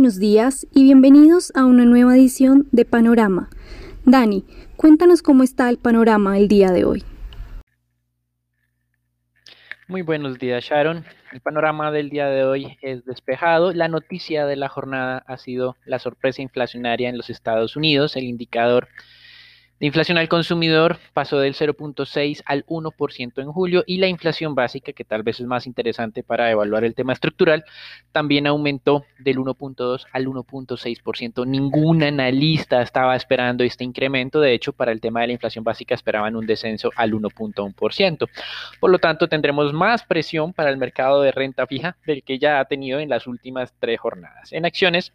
buenos días y bienvenidos a una nueva edición de Panorama. Dani, cuéntanos cómo está el panorama el día de hoy. Muy buenos días, Sharon. El panorama del día de hoy es despejado. La noticia de la jornada ha sido la sorpresa inflacionaria en los Estados Unidos. El indicador la inflación al consumidor pasó del 0.6 al 1% en julio y la inflación básica, que tal vez es más interesante para evaluar el tema estructural, también aumentó del 1.2 al 1.6%. Ningún analista estaba esperando este incremento. De hecho, para el tema de la inflación básica esperaban un descenso al 1.1%. Por lo tanto, tendremos más presión para el mercado de renta fija del que ya ha tenido en las últimas tres jornadas. En acciones,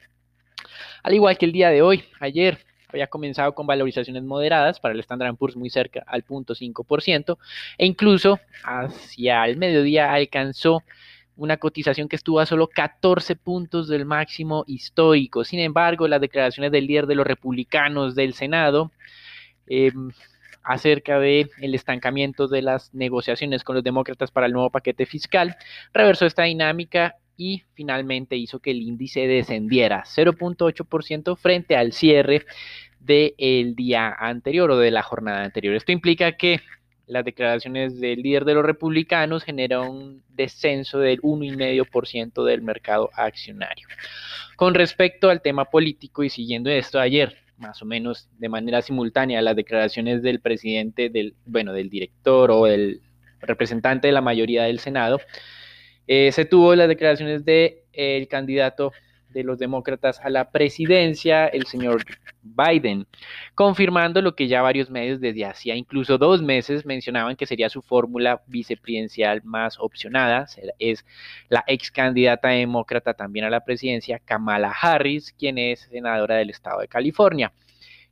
al igual que el día de hoy, ayer había comenzado con valorizaciones moderadas para el Standard Poor's muy cerca al 0.5% e incluso hacia el mediodía alcanzó una cotización que estuvo a solo 14 puntos del máximo histórico. Sin embargo, las declaraciones del líder de los republicanos del Senado em, acerca del el estancamiento de las negociaciones con los demócratas para el nuevo paquete fiscal reversó esta dinámica y finalmente hizo que el índice descendiera 0.8% frente al cierre del día anterior o de la jornada anterior. Esto implica que las declaraciones del líder de los republicanos generan un descenso del 1,5% del mercado accionario. Con respecto al tema político y siguiendo esto ayer, más o menos de manera simultánea, las declaraciones del presidente, del, bueno, del director o del representante de la mayoría del Senado, eh, se tuvo las declaraciones del el candidato de los demócratas a la presidencia, el señor Biden, confirmando lo que ya varios medios desde hacía incluso dos meses mencionaban que sería su fórmula vicepresidencial más opcionada. Es la ex candidata demócrata también a la presidencia, Kamala Harris, quien es senadora del estado de California.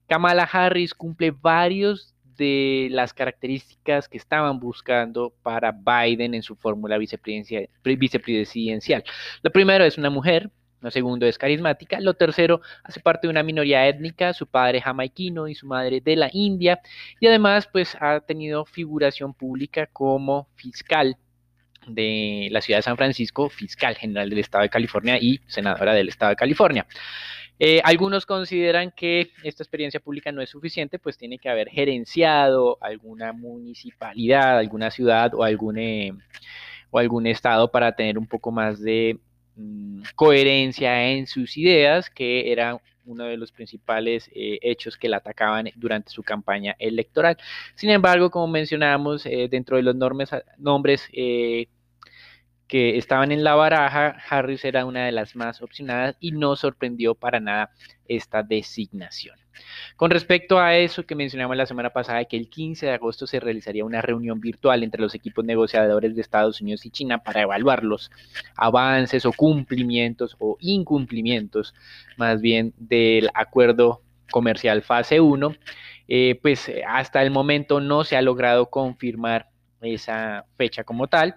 Kamala Harris cumple varios de las características que estaban buscando para Biden en su fórmula vicepresidencial. Lo primero es una mujer, lo segundo es carismática. Lo tercero, hace parte de una minoría étnica, su padre jamaiquino y su madre de la India. Y además, pues ha tenido figuración pública como fiscal de la ciudad de San Francisco, fiscal general del estado de California y senadora del estado de California. Eh, algunos consideran que esta experiencia pública no es suficiente, pues tiene que haber gerenciado alguna municipalidad, alguna ciudad o algún, eh, o algún estado para tener un poco más de Mm, coherencia en sus ideas, que era uno de los principales eh, hechos que la atacaban durante su campaña electoral. Sin embargo, como mencionamos, eh, dentro de los nombres eh, que estaban en la baraja, Harris era una de las más opcionadas y no sorprendió para nada esta designación. Con respecto a eso que mencionamos la semana pasada, que el 15 de agosto se realizaría una reunión virtual entre los equipos negociadores de Estados Unidos y China para evaluar los avances o cumplimientos o incumplimientos más bien del acuerdo comercial fase 1, eh, pues hasta el momento no se ha logrado confirmar esa fecha como tal.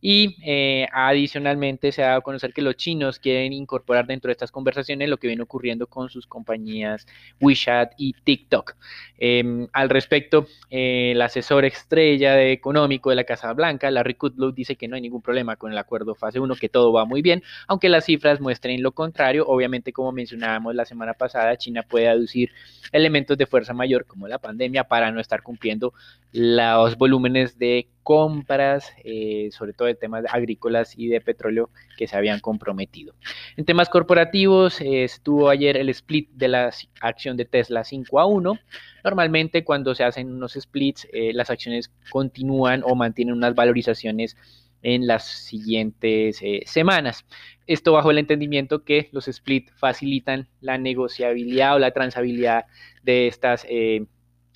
Y eh, adicionalmente se ha dado a conocer que los chinos quieren incorporar dentro de estas conversaciones lo que viene ocurriendo con sus compañías WeChat y TikTok. Em, al respecto, eh, el asesor estrella de económico de la Casa Blanca, Larry Kudlow, dice que no hay ningún problema con el acuerdo fase 1, que todo va muy bien, aunque las cifras muestren lo contrario. Obviamente, como mencionábamos la semana pasada, China puede aducir elementos de fuerza mayor como la pandemia para no estar cumpliendo los volúmenes de compras, eh, sobre todo de temas agrícolas y de petróleo que se habían comprometido. En temas corporativos, eh, estuvo ayer el split de la acción de Tesla 5 a 1. Normalmente cuando se hacen unos splits, eh, las acciones continúan o mantienen unas valorizaciones en las siguientes semanas. Esto bajo el entendimiento que los splits facilitan la negociabilidad o la transabilidad de estas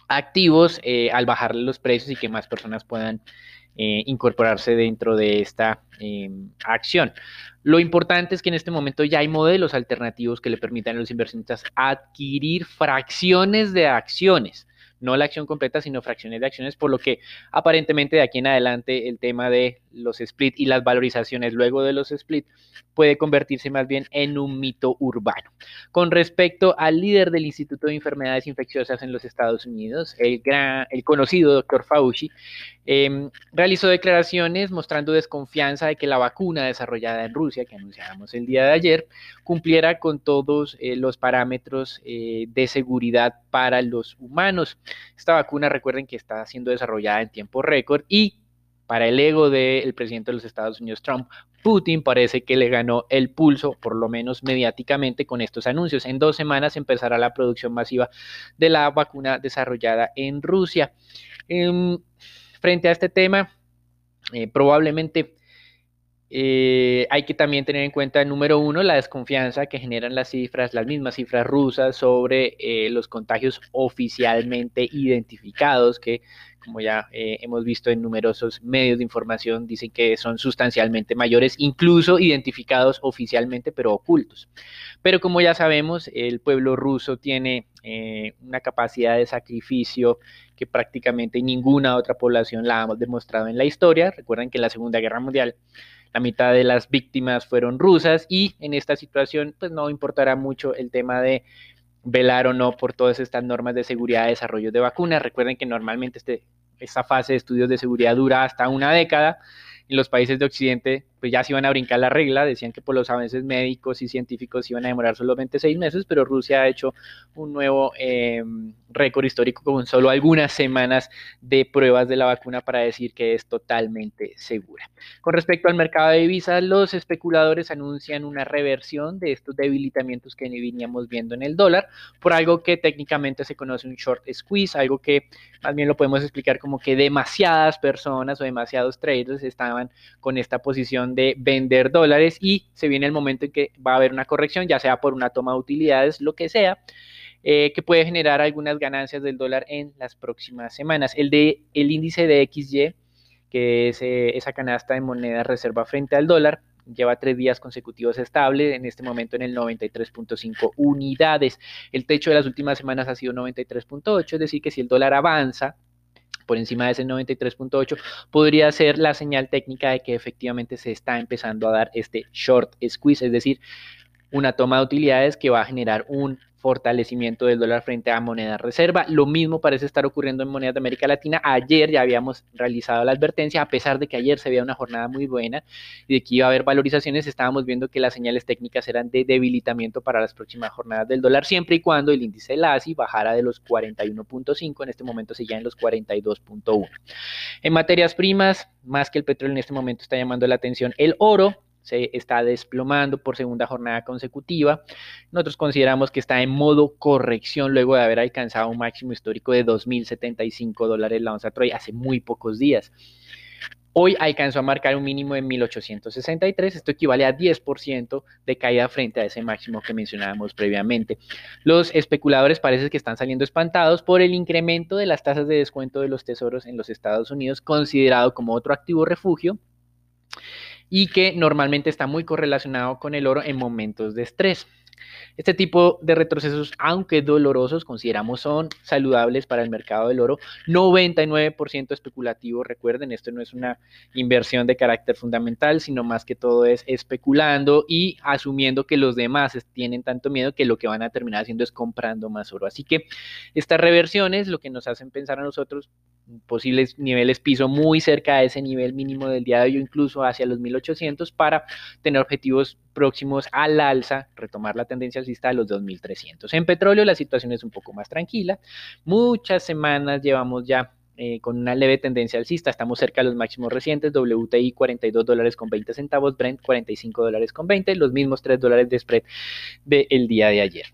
activos eh, al bajarle los precios y que más personas puedan eh, incorporarse dentro de esta em, acción. Lo importante es que en este momento ya hay modelos alternativos que le permitan a los inversionistas adquirir fracciones de acciones no la acción completa, sino fracciones de acciones, por lo que aparentemente de aquí en adelante el tema de los split y las valorizaciones luego de los split puede convertirse más bien en un mito urbano. Con respecto al líder del Instituto de Enfermedades Infecciosas en los Estados Unidos, el, gran, el conocido doctor Fauci, em, realizó declaraciones mostrando desconfianza de que la vacuna desarrollada en Rusia, que anunciábamos el día de ayer, cumpliera con todos eh, los parámetros eh, de seguridad para los humanos. Esta vacuna, recuerden que está siendo desarrollada en tiempo récord y para el ego del presidente de los Estados Unidos, Trump, Putin parece que le ganó el pulso, por lo menos mediáticamente, con estos anuncios. En dos semanas empezará la producción masiva de la vacuna desarrollada en Rusia. Em, frente a este tema, eh, probablemente eh, hay que también tener en cuenta, número uno, la desconfianza que generan las cifras, las mismas cifras rusas sobre eh, los contagios oficialmente identificados, que como ya eh, hemos visto en numerosos medios de información, dicen que son sustancialmente mayores, incluso identificados oficialmente, pero ocultos. Pero como ya sabemos, el pueblo ruso tiene una capacidad de sacrificio que prácticamente ninguna otra población la ha demostrado en la historia. Recuerden que en la Segunda Guerra Mundial la mitad de las víctimas fueron rusas y en esta situación pues no importará mucho el tema de velar o no por todas estas normas de seguridad de desarrollo de vacunas. Recuerden que normalmente este, esta fase de estudios de seguridad dura hasta una década. En los países de Occidente pues ya se iban a brincar la regla, decían que por los avances médicos y científicos iban a demorar solamente seis meses, pero Rusia ha hecho un nuevo em, récord histórico con solo algunas semanas de pruebas de la vacuna para decir que es totalmente segura. Con respecto al mercado de divisas, los especuladores anuncian una reversión de estos debilitamientos que veníamos viendo en el dólar por algo que técnicamente se conoce un short squeeze, algo que más bien lo podemos explicar como que demasiadas personas o demasiados traders estaban con esta posición de vender dólares y se viene el momento en que va a haber una corrección, ya sea por una toma de utilidades, lo que sea, eh, que puede generar algunas ganancias del dólar en las próximas semanas. El, de, el índice de XY, que es eh, esa canasta de moneda reserva frente al dólar, lleva tres días consecutivos estable, en este momento en el 93.5 unidades. El techo de las últimas semanas ha sido 93.8, es decir, que si el dólar avanza, por encima de ese 93.8, podría ser la señal técnica de que efectivamente se está empezando a dar este short squeeze, es decir, una toma de utilidades que va a generar un fortalecimiento del dólar frente a moneda reserva. Lo mismo parece estar ocurriendo en monedas de América Latina. Ayer ya habíamos realizado la advertencia, a pesar de que ayer se veía una jornada muy buena y de que iba a haber valorizaciones, estábamos viendo que las señales técnicas eran de debilitamiento para las próximas jornadas del dólar, siempre y cuando el índice LASI bajara de los 41.5, en este momento sigue en los 42.1. En materias primas, más que el petróleo en este momento está llamando la atención el oro, se está desplomando por segunda jornada consecutiva. Nosotros consideramos que está en modo corrección luego de haber alcanzado un máximo histórico de 2.075 dólares la onza Troy hace muy pocos días. Hoy alcanzó a marcar un mínimo de 1863, esto equivale a 10% de caída frente a ese máximo que mencionábamos previamente. Los especuladores parece que están saliendo espantados por el incremento de las tasas de descuento de los tesoros en los Estados Unidos, considerado como otro activo refugio y que normalmente está muy correlacionado con el oro en momentos de estrés. Este tipo de retrocesos, aunque dolorosos, consideramos son saludables para el mercado del oro. 99% especulativo, recuerden, esto no es una inversión de carácter fundamental, sino más que todo es especulando y asumiendo que los demás tienen tanto miedo que lo que van a terminar haciendo es comprando más oro. Así que estas reversiones lo que nos hacen pensar a nosotros posibles niveles piso muy cerca de ese nivel mínimo del día de hoy, incluso hacia los 1800 para tener objetivos próximos al alza, retomar la tendencia alcista de los 2300. En petróleo la situación es un poco más tranquila. Muchas semanas llevamos ya eh, con una leve tendencia alcista. Estamos cerca de los máximos recientes. WTI 42 dólares con 20 centavos, Brent 45 dólares con 20, los mismos 3 dólares de spread del día de ayer.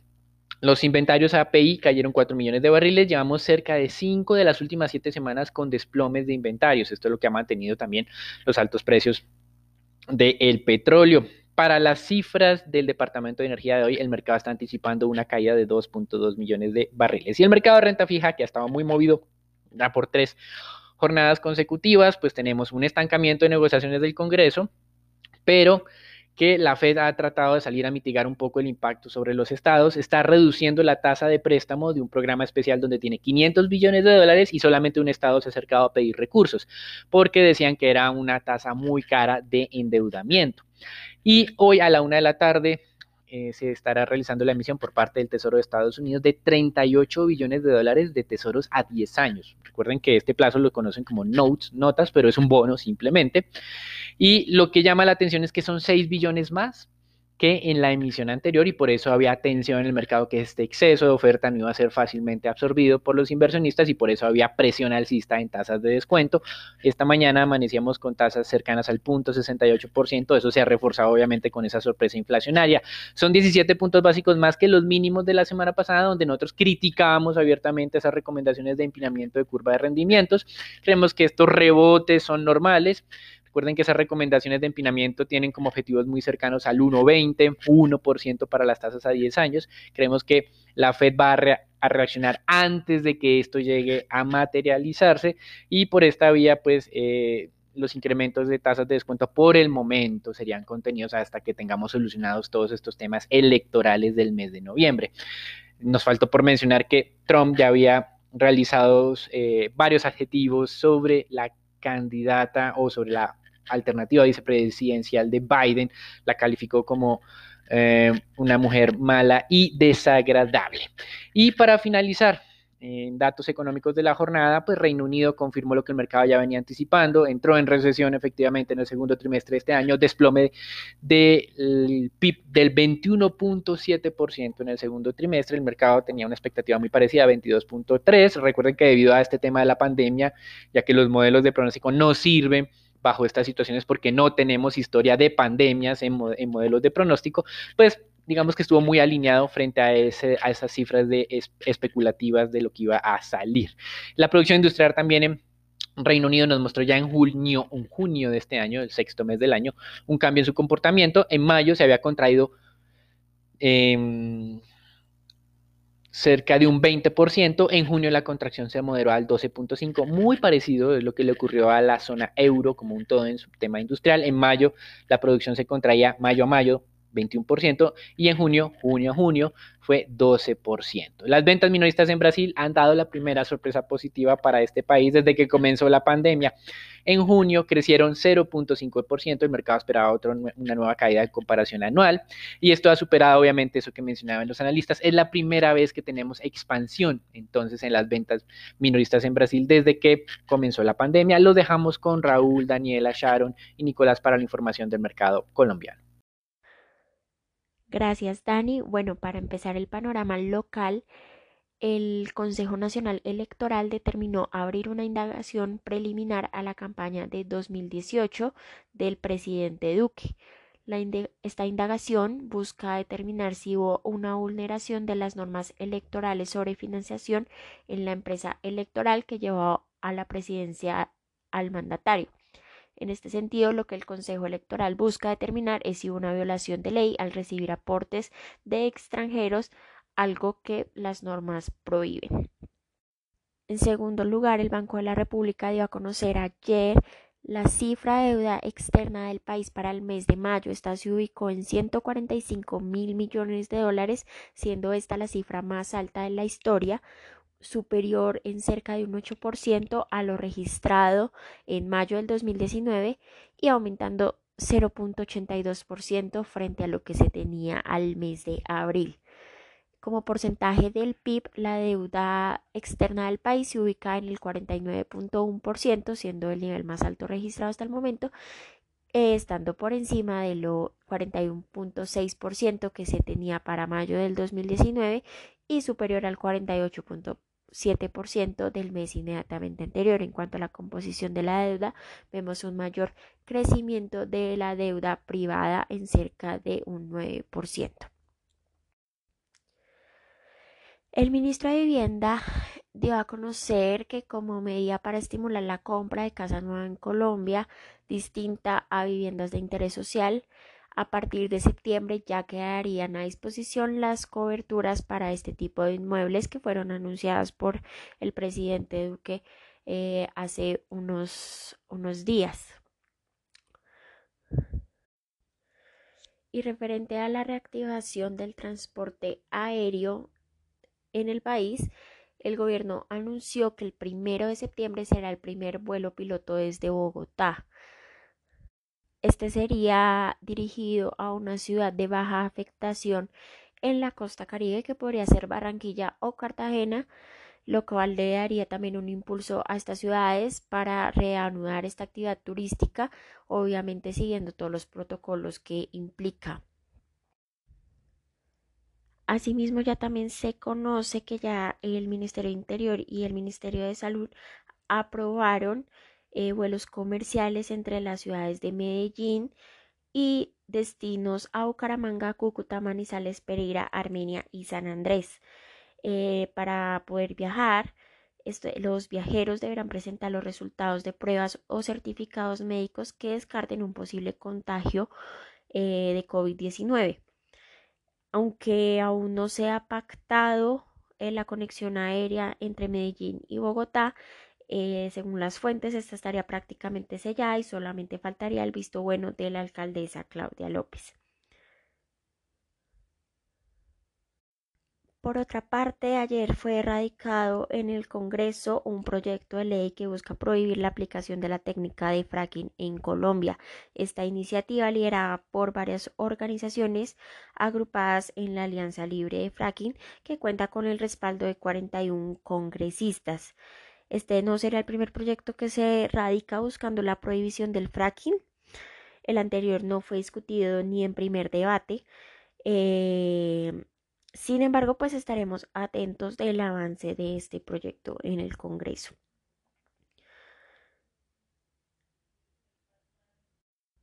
Los inventarios API cayeron 4 millones de barriles. Llevamos cerca de 5 de las últimas 7 semanas con desplomes de inventarios. Esto es lo que ha mantenido también los altos precios del petróleo. Para las cifras del Departamento de Energía de hoy, el mercado está anticipando una caída de 2.2 millones de barriles. Y el mercado de renta fija, que ha estado muy movido ya por tres jornadas consecutivas, pues tenemos un estancamiento de negociaciones del Congreso, pero que la Fed ha tratado de salir a mitigar un poco el impacto sobre los estados, está reduciendo la tasa de préstamo de un programa especial donde tiene 500 billones de dólares y solamente un estado se ha acercado a pedir recursos, porque decían que era una tasa muy cara de endeudamiento. Y hoy a la una de la tarde eh, se estará realizando la emisión por parte del Tesoro de Estados Unidos de 38 billones de dólares de tesoros a 10 años. Recuerden que este plazo lo conocen como notes, notas, pero es un bono simplemente. Y lo que llama la atención es que son 6 billones más que en la emisión anterior y por eso había tensión en el mercado que este exceso de oferta no iba a ser fácilmente absorbido por los inversionistas y por eso había presión alcista en tasas de descuento. Esta mañana amanecíamos con tasas cercanas al punto 68%, eso se ha reforzado obviamente con esa sorpresa inflacionaria. Son 17 puntos básicos más que los mínimos de la semana pasada donde nosotros criticábamos abiertamente esas recomendaciones de empinamiento de curva de rendimientos. Creemos que estos rebotes son normales Recuerden que esas recomendaciones de empinamiento tienen como objetivos muy cercanos al 1,20, 1% para las tasas a 10 años. Creemos que la Fed va a, reaccionar antes de que esto llegue a materializarse y por esta vía, pues... Eh, los incrementos de tasas de descuento por el momento serían contenidos hasta que tengamos solucionados todos estos temas electorales del mes de noviembre. Nos faltó por mencionar que Trump ya había realizado eh, varios adjetivos sobre la candidata o sobre la alternativa vicepresidencial de Biden, la calificó como eh, una mujer mala y desagradable. Y para finalizar, en datos económicos de la jornada, pues Reino Unido confirmó lo que el mercado ya venía anticipando, entró en recesión efectivamente en el segundo trimestre de este año, desplome del PIB del 21.7% en el segundo trimestre, el mercado tenía una expectativa muy parecida, 22.3%, recuerden que debido a este tema de la pandemia, ya que los modelos de pronóstico no sirven, bajo estas situaciones porque no tenemos historia de pandemias en, modelos de pronóstico, pues digamos que estuvo muy alineado frente a, ese, a esas cifras de especulativas de lo que iba a salir. La producción industrial también en Reino Unido nos mostró ya en junio, en junio de este año, el sexto mes del año, un cambio en su comportamiento. En mayo se había contraído eh, cerca de un 20%. En junio la contracción se moderó al 12.5%, muy parecido a lo que le ocurrió a la zona euro como un todo en su tema industrial. En mayo la producción se contraía mayo a mayo 21%, y en junio, junio a junio, fue 12%. Las ventas minoristas en Brasil han dado la primera sorpresa positiva para este país desde que comenzó la pandemia. En junio crecieron 0.5%, el mercado esperaba otra, una nueva caída de comparación anual, y esto ha superado obviamente eso que mencionaban los analistas. Es la primera vez que tenemos expansión entonces en las ventas minoristas en Brasil desde que comenzó la pandemia. Lo dejamos con Raúl, Daniela, Sharon y Nicolás para la información del mercado colombiano. Gracias, Dani. Bueno, para empezar el panorama local, el Consejo Nacional Electoral determinó abrir una indagación preliminar a la campaña de 2018 del presidente Duque. esta indagación busca determinar si hubo una vulneración de las normas electorales sobre financiación en la empresa electoral que llevó a la presidencia al mandatario. En este sentido, lo que el Consejo Electoral busca determinar es si una violación de ley al recibir aportes de extranjeros, algo que las normas prohíben. En segundo lugar, el Banco de la República dio a conocer ayer la cifra de deuda externa del país para el mes de mayo. Esta se ubicó en 145 mil millones de dólares, siendo esta la cifra más alta de la historia, superior en cerca de un 8% a lo registrado en mayo del 2019 y aumentando 0.82% frente a lo que se tenía al mes de abril. Como porcentaje del PIB, la deuda externa del país se ubica en el 49.1%, siendo el nivel más alto registrado hasta el momento, estando por encima de lo 41.6% que se tenía para mayo del 2019 y superior al 48.1% 7% del mes inmediatamente anterior. En cuanto a la composición de la deuda, vemos un mayor crecimiento de la deuda privada en cerca de un 9%. El ministro de Vivienda dio a conocer que como medida para estimular la compra de casa nueva en Colombia, distinta a viviendas de interés social, a partir de septiembre ya quedarían a disposición las coberturas para este tipo de inmuebles que fueron anunciadas por el presidente Duque eh, hace unos, unos días. Y referente a la reactivación del transporte aéreo en el país, el gobierno anunció que el primero de septiembre será el primer vuelo piloto desde Bogotá. Este sería dirigido a una ciudad de baja afectación en la costa caribe que podría ser Barranquilla o Cartagena, lo cual le daría también un impulso a estas ciudades para reanudar esta actividad turística, obviamente siguiendo todos los protocolos que implica. Asimismo, ya también se conoce que ya el Ministerio de Interior y el Ministerio de Salud aprobaron eh, vuelos comerciales entre las ciudades de Medellín y destinos a Bucaramanga, Cúcuta, Manizales, Pereira, Armenia y San Andrés. Eh, para poder viajar, los viajeros deberán presentar los resultados de pruebas o certificados médicos que descarten un posible contagio eh, de COVID-19 aunque aún no se ha pactado la conexión aérea entre Medellín y Bogotá, eh, según las fuentes, esta estaría prácticamente sellada y solamente faltaría el visto bueno de la alcaldesa Claudia López. Por otra parte, ayer fue erradicado en el Congreso un proyecto de ley que busca prohibir la aplicación de la técnica de fracking en Colombia. Esta iniciativa, liderada por varias organizaciones agrupadas en la Alianza Libre de Fracking, que cuenta con el respaldo de 41 congresistas. Este no será el primer proyecto que se radica buscando la prohibición del fracking. El anterior no fue discutido ni en primer debate. Eh, sin embargo, pues estaremos atentos del avance de este proyecto en el Congreso.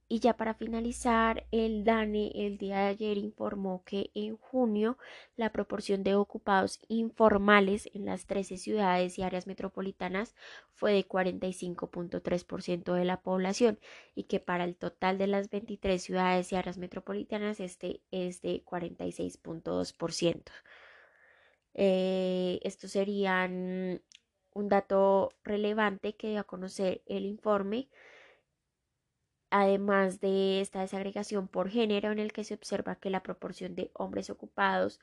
Y ya para finalizar, el DANE el día de ayer informó que en junio la proporción de ocupados informales en las 13 ciudades y áreas metropolitanas fue de 45.3% de la población y que para el total de las 23 ciudades y áreas metropolitanas este es de 46.2%. Eh, estos serían un dato relevante que dio a conocer el informe además de esta desagregación por género en el que se observa que la proporción de hombres ocupados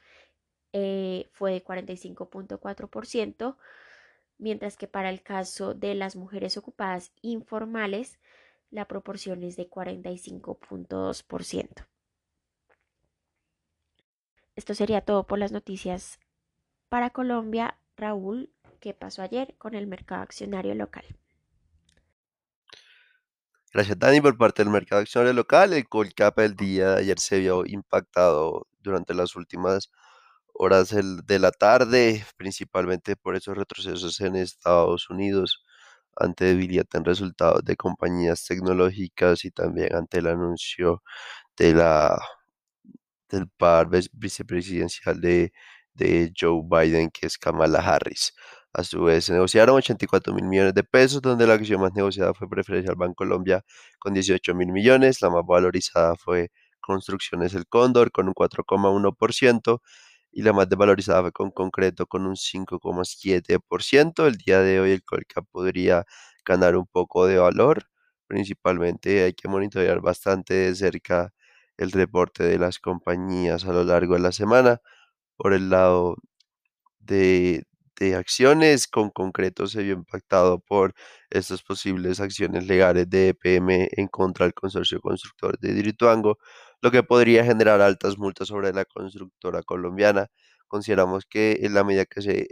eh, fue de 45.4%, mientras que para el caso de las mujeres ocupadas informales, la proporción es de 45.2%. Esto sería todo por las noticias para Colombia. Raúl, ¿qué pasó ayer con el mercado accionario local? Gracias, Dani, por parte del mercado accionario local. El Colcap el día de ayer se vio impactado durante las últimas horas de la tarde, principalmente por esos retrocesos en Estados Unidos, ante debilidad en resultados de compañías tecnológicas y también ante el anuncio de la, del par vicepresidencial de, de Joe Biden, que es Kamala Harris. A su vez, se negociaron 84 mil millones de pesos, donde la acción más negociada fue Preferencial Colombia con 18 mil millones, la más valorizada fue Construcciones El Cóndor con un 4,1% y la más desvalorizada fue con Concreto con un 5,7%. El día de hoy el Colcap podría ganar un poco de valor, principalmente hay que monitorear bastante de cerca el reporte de las compañías a lo largo de la semana. Por el lado de, de acciones con concreto se vio impactado por estas posibles acciones legales de EPM en contra del consorcio constructor de Dirituango, lo que podría generar altas multas sobre la constructora colombiana. Consideramos que en la medida que se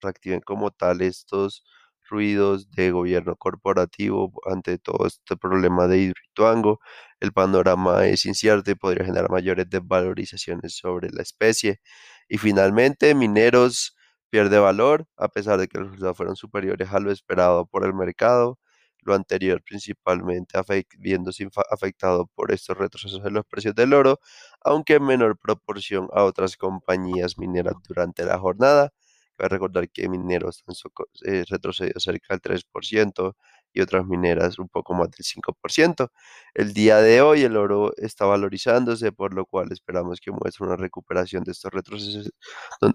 reactiven como tal estos ruidos de gobierno corporativo ante todo este problema de Hidroituango, el panorama es incierto y podría generar mayores desvalorizaciones sobre la especie. Y finalmente, mineros pierde valor a pesar de que los resultados fueron superiores a lo esperado por el mercado. Lo anterior principalmente viéndose afectado por estos retrocesos en los precios del oro, aunque en menor proporción a otras compañías mineras durante la jornada. Cabe recordar que mineros eh, retrocedido cerca del 3%, y otras mineras un poco más del 5%. El día de hoy el oro está valorizándose, por lo cual esperamos que muestre una recuperación de estos retrocesos,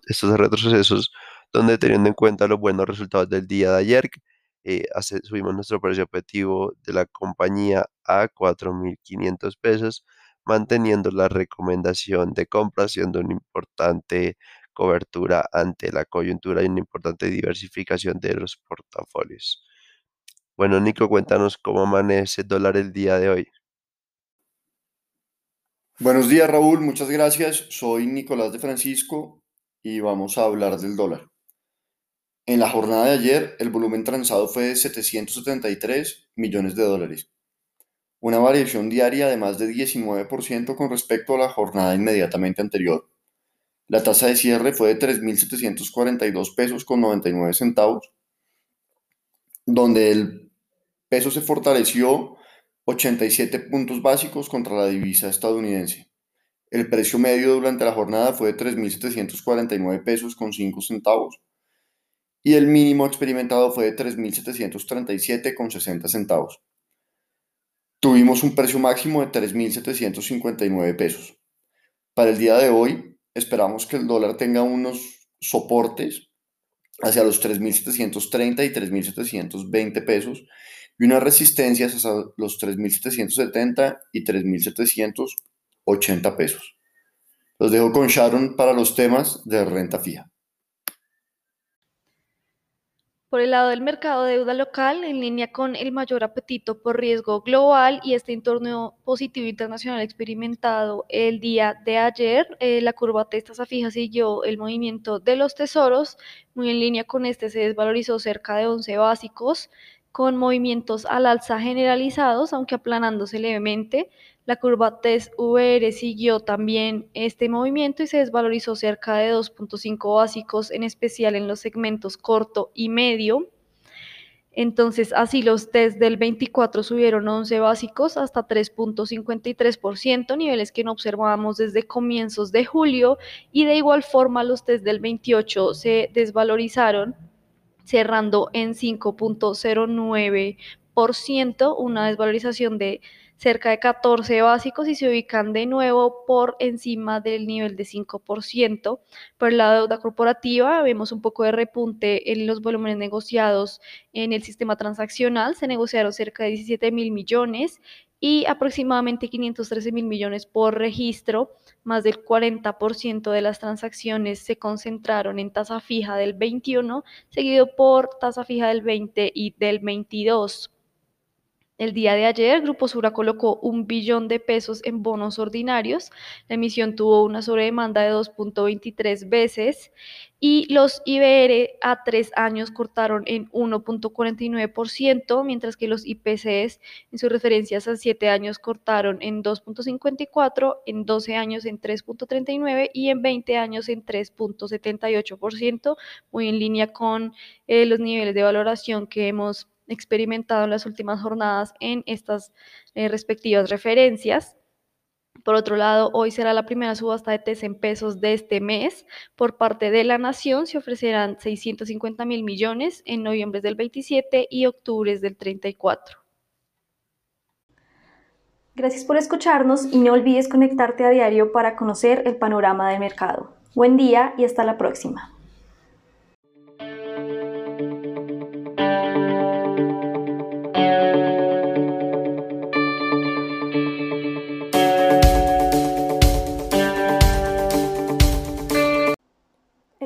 estos retrocesos donde teniendo en cuenta los buenos resultados del día de ayer, eh, subimos nuestro precio objetivo de la compañía a 4.500 pesos manteniendo la recomendación de compra siendo una importante cobertura ante la coyuntura y una importante diversificación de los portafolios. Bueno, Nico, cuéntanos cómo amanece el dólar el día de hoy. Buenos días, Raúl. Muchas gracias. Soy Nicolás de Francisco y vamos a hablar del dólar. En la jornada de ayer, el volumen transado fue de 773 millones de dólares, una variación diaria de más de 19% con respecto a la jornada inmediatamente anterior. La tasa de cierre fue de 3.742 pesos con 99 centavos, donde el peso se fortaleció 87 puntos básicos contra la divisa estadounidense. El precio medio durante la jornada fue de 3.749 pesos con 5 centavos y el mínimo experimentado fue de 3.737 con 60 centavos. Tuvimos un precio máximo de 3.759 pesos. Para el día de hoy esperamos que el dólar tenga unos soportes hacia los 3.730 y 3.720 pesos y unas resistencias hasta los 3.770 y 3.780 pesos. Los dejo con Sharon para los temas de renta fija. Por el lado del mercado de deuda local, en línea con el mayor apetito por riesgo global y este entorno positivo internacional experimentado el día de ayer, eh, la curva de tasa fija siguió el movimiento de los tesoros. Muy en línea con este se desvalorizó cerca de 11 básicos con movimientos al alza generalizados, aunque aplanándose levemente. La curva TES-VR siguió también este movimiento y se desvalorizó cerca de 2.5 básicos, en especial en los segmentos corto y medio. Entonces, así los test del 24 subieron 11 básicos hasta 3.53%, niveles que no observábamos desde comienzos de julio, y de igual forma los test del 28 se desvalorizaron cerrando en 5.09%, una desvalorización de cerca de 14 básicos y se ubican de nuevo por encima del nivel de 5%. Por de deuda corporativa, vemos un poco de repunte en los volúmenes negociados en el sistema transaccional. Se negociaron cerca de 17 mil millones y aproximadamente 513 mil millones por registro. Más del 40% de las transacciones se concentraron en tasa fija del 21, seguido por tasa fija del 20 y del 22. El día de ayer, Grupo Sura colocó un billón de pesos en bonos ordinarios. La emisión tuvo una sobredemanda de 2.23 veces y los IBR a tres años cortaron en 1.49%, mientras que los IPCs en sus referencias a siete años cortaron en 2.54, en 12 años en 3.39 y en 20 años en 3.78%, muy en línea con eh, los niveles de valoración que hemos experimentado en las últimas jornadas en estas eh, respectivas referencias. Por otro lado, hoy será la primera subasta de TES en pesos de este mes. Por parte de la Nación se ofrecerán 650 mil millones en noviembre del 27 y octubre del 34. Gracias por escucharnos y no olvides conectarte a diario para conocer el panorama del mercado. Buen día y hasta la próxima.